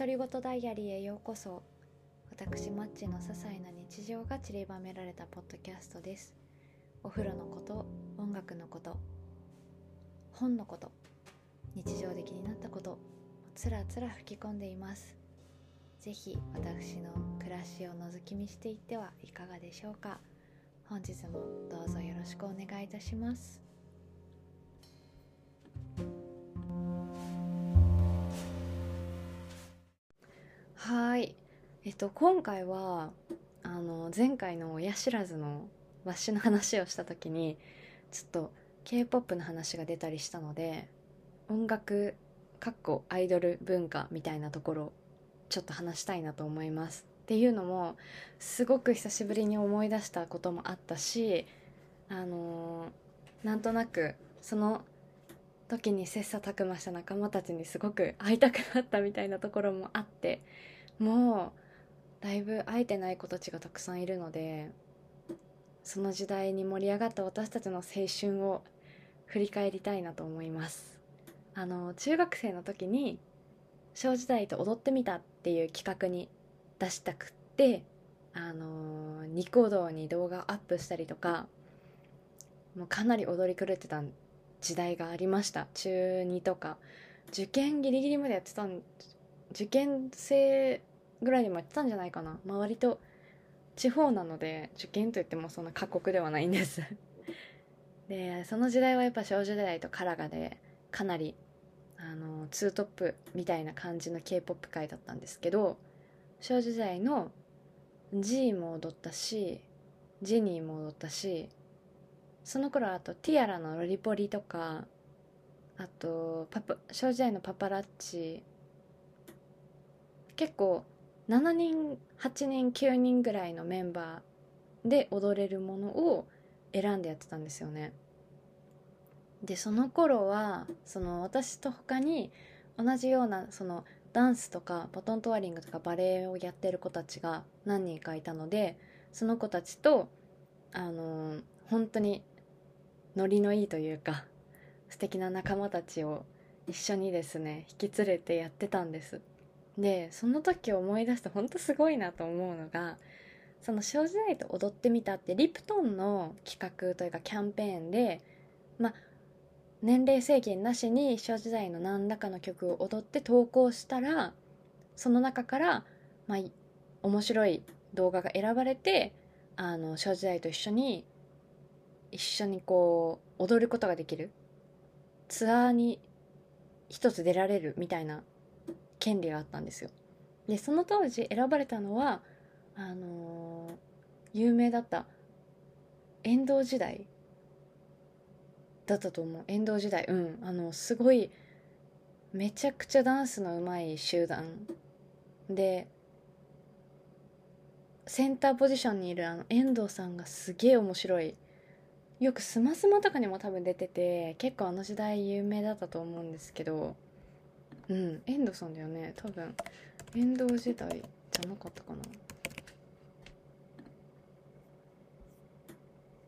独り言ダイアリーへようこそ。私マッチの些細な日常が散りばめられたポッドキャストです。お風呂のこと音楽のこと本のこと日常で気になったことつらつら吹き込んでいます。ぜひ私の暮らしを覗き見していってはいかがでしょうか。本日もどうぞよろしくお願いいたします。はい。えっと今回はあの前回の親知らずのわしの話をした時にちょっと k p o p の話が出たりしたので音楽かっこアイドル文化みたいなところちょっと話したいなと思います。っていうのもすごく久しぶりに思い出したこともあったしあのー、なんとなくその時に切磋琢磨した仲間たちにすごく会いたくなったみたいなところもあってもうだいぶ会えてない子たちがたくさんいるのでその時代に盛り上がった私たちの青春を振り返りたいなと思います。あの中学生の時に「小時代と踊ってみた」っていう企画に出したくってあのニコ動に動画アップしたりとかもうかなり踊り狂ってた時代がありました。中2とか。受験ギリギリまでやってたん受験生ぐらいでもやってたんじゃないかな、まあ、割と地方なので受験といってもそんな過酷ではないんです。でその時代はやっぱ少女時代とカラガでかなりあのツートップみたいな感じの k p o p 界だったんですけど少女時代の G も踊ったしジニーも踊ったしその頃あとティアラのロリポリとかあとパパ少女時代のパパラッチ結構7人8人9人ぐらいのメンバーで踊れるものを選んでやってたんですよね。でその頃はその私と他に同じようなそのダンスとかバトントワリングとかバレエをやってる子たちが何人かいたのでその子たちとあの本当にノリのいいというか素敵な仲間たちを一緒にですね引き連れてやってたんです。でその時思い出して本当すごいなと思うのがその「少女時代と踊ってみた」ってリプトンの企画というかキャンペーンでまあ年齢制限なしに少女時代の何らかの曲を踊って投稿したらその中から、まあ、面白い動画が選ばれてあの少女時代と一緒に一緒にこう踊ることができる。ツアーに一つ出られるみたいな権利があったんですよ。でその当時選ばれたのはあのー、有名だった遠藤時代だったと思う。遠藤時代。うん。あのすごいめちゃくちゃダンスの上手い集団。でセンターポジションにいるあの遠藤さんがすげえ面白い。よくスマスマとかにも多分出てて結構あの時代有名だったと思うんですけど。うん。遠藤さんだよね。多分。遠藤時代じゃなかったかな。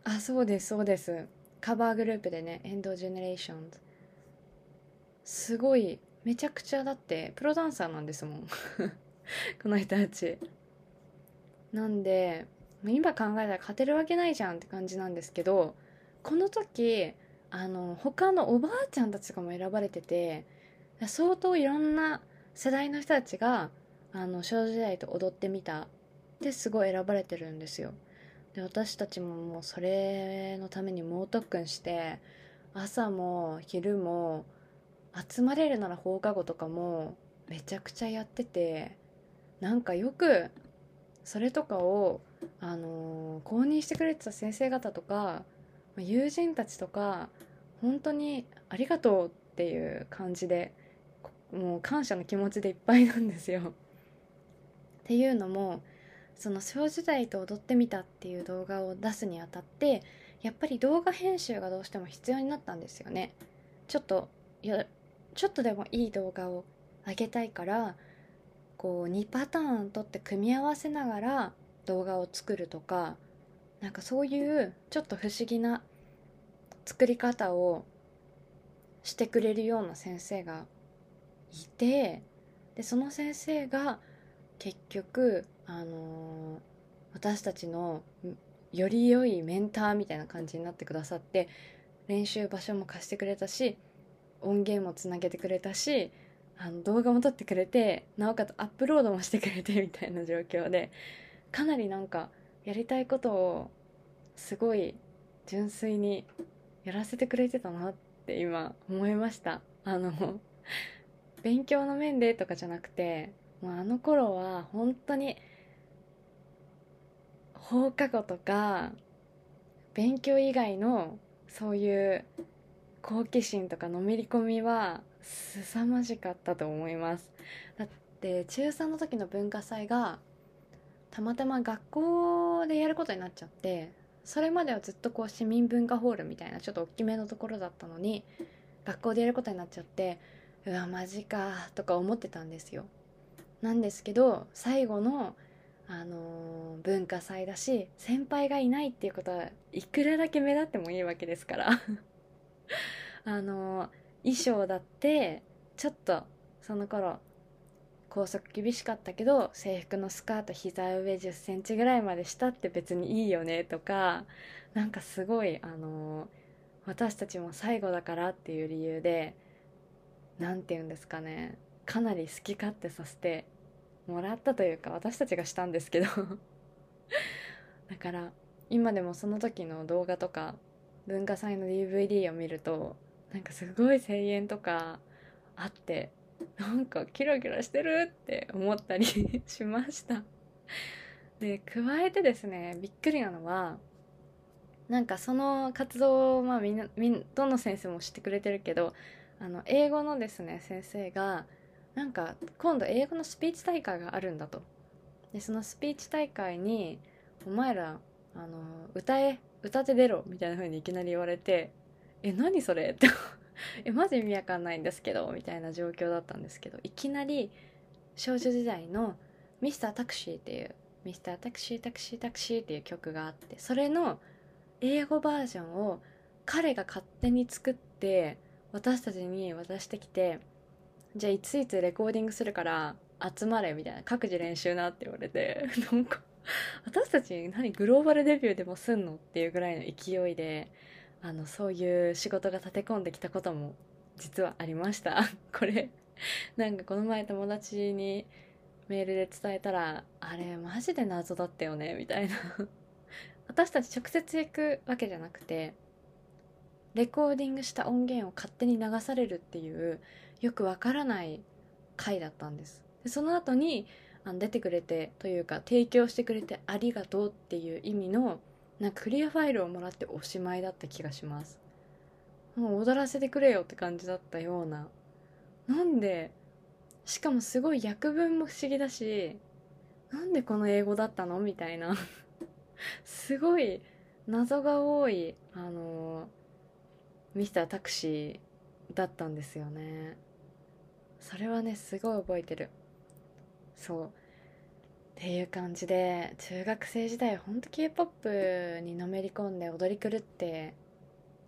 あそうですそうです。カバーグループでねエンドジェネレーションズ。すごいめちゃくちゃだってプロダンサーなんですもん。この人たち。なんで今考えたら勝てるわけないじゃんって感じなんですけどこの時あの他のおばあちゃんたちがも選ばれてて相当いろんな世代の人たちがあの少女時代と踊ってみた。ですごい選ばれてるんですよ。で私たちももうそれのために猛特訓して朝も昼も集まれるなら放課後とかもめちゃくちゃやっててなんかよくそれとかを、あのー、公認してくれてた先生方とか友人たちとか本当にありがとうっていう感じでもう感謝の気持ちでいっぱいなんですよ。っていうのもその少女時代と踊ってみたっていう動画を出すにあたってやっぱり動画編集がどうしても必要になったんですよねちょっとやちょっとでもいい動画を上げたいからこう2パターン撮って組み合わせながら動画を作るとかなんかそういうちょっと不思議な作り方をしてくれるような先生がいてでその先生が結局あのー私たちのより良いメンターみたいな感じになってくださって練習場所も貸してくれたし音源もつなげてくれたしあの動画も撮ってくれてなおかつアップロードもしてくれてみたいな状況でかなりなんかやりたいことをすごい純粋にやらせてくれてたなって今思いました。あの勉強の面でとかじゃなくてもうあの頃は本当に放課後とか勉強以外のそういう好奇心とかのめり込みは凄まじかったと思います。だって中3の時の文化祭がたまたま学校でやることになっちゃってそれまではずっとこう市民文化ホールみたいなちょっと大きめのところだったのに学校でやることになっちゃってうわマジかとか思ってたんですよ。なんですけど最後のあのー、文化祭だし先輩がいないっていうことはいくらだけ目立ってもいいわけですから。あのー、衣装だってちょっとその頃校則厳しかったけど制服のスカート膝上1 0センチぐらいまでしたって別にいいよねとかなんかすごいあのー、私たちも最後だからっていう理由で何て言うんですかね。かなり好き勝手させてもらったというか私たちがしたんですけど。だから今でもその時の動画とか文化祭の DVD を見るとなんかすごい声援とかあってなんかキラキラしてるって思ったり しました。で加えてですねびっくりなのはなんかその活動をまあみんなみんどの先生も知ってくれてるけどあの英語のですね先生がなんか今度英語のスピーチ大会があるんだとでそのスピーチ大会に「お前らあの歌え歌って出ろ」みたいな風にいきなり言われて「え何それ?」って えマジ意味わかんないんですけどみたいな状況だったんですけどいきなり少女時代の「ミスタータクシー」っていう「ミスタータクシータクシータクシー」っていう曲があってそれの英語バージョンを彼が勝手に作って私たちに渡してきてじゃあいついつレコーディングするから集まれみたいな各自練習なって言われて なんか私たち何グローバルデビューでもすんのっていうぐらいの勢いであのそういう仕事が立て込んできたことも実はありました。これなんかこの前友達にメールで伝えたらあれマジで謎だったよねみたいな。私たち直接行くわけじゃなくてレコーディングした音源を勝手に流されるっていうよくわからない回だったんです。でその後にあの出てくれてというか提供してくれてありがとうっていう意味のなんかクリアファイルをもらっておしまいだった気がします。もう踊らせてくれよって感じだったような。なんでしかもすごい訳文も不思議だしなんでこの英語だったの？みたいな。すごい謎が多いあのミスタータクシーだったんですよね。それはねすごい覚えてる。そう。っていう感じで中学生時代ほんと k p o p にのめり込んで踊り狂って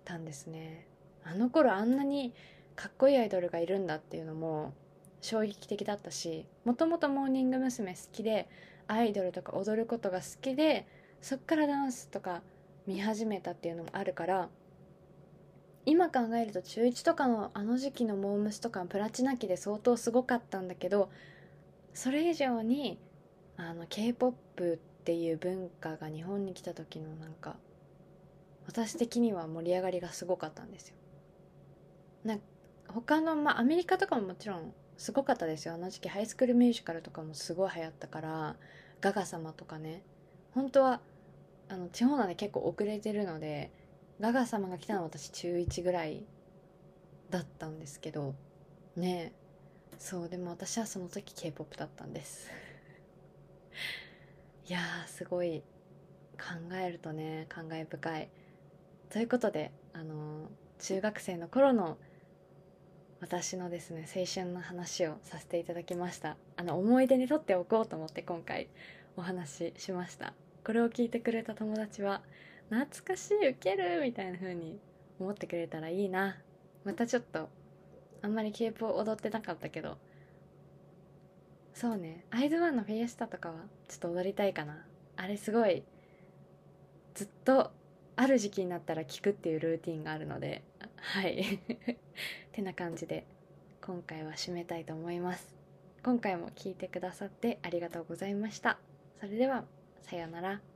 たんですね。あの頃あんなにかっこいいアイドルがいるんだっていうのも衝撃的だったしもともとモーニング娘。好きでアイドルとか踊ることが好きでそっからダンスとか見始めたっていうのもあるから今考えると中1とかのあの時期のモームスとかプラチナ期で相当すごかったんだけどそれ以上にあの k p o p っていう文化が日本に来た時のなんか私的には盛り上がりがすごかったんですよ。な他のまあアメリカとかももちろんすごかったですよあの時期ハイスクールミュージカルとかもすごい流行ったからガガ様とかね本当はあの地方なんで結構遅れてるのでガガ様が来たのは私中1ぐらいだったんですけどねそうでも私はその時 k p o p だったんです。いやすごい考えるとね感慨深い。ということであの中学生の頃の私のですね青春の話をさせていただきました。あの思い出にとっておこうと思って今回お話ししました。これを聞いてくれた友達は懐かしいウケるみたいな風に思ってくれたらいいな。またちょっとあんまりケープを踊ってなかったけど。そうね。アイズワンのフィエスタとかはちょっと踊りたいかな。あれすごいずっとある時期になったら聴くっていうルーティンがあるので。はい。ってな感じで今回は締めたいと思います。今回も聞いてくださってありがとうございました。それではさようなら。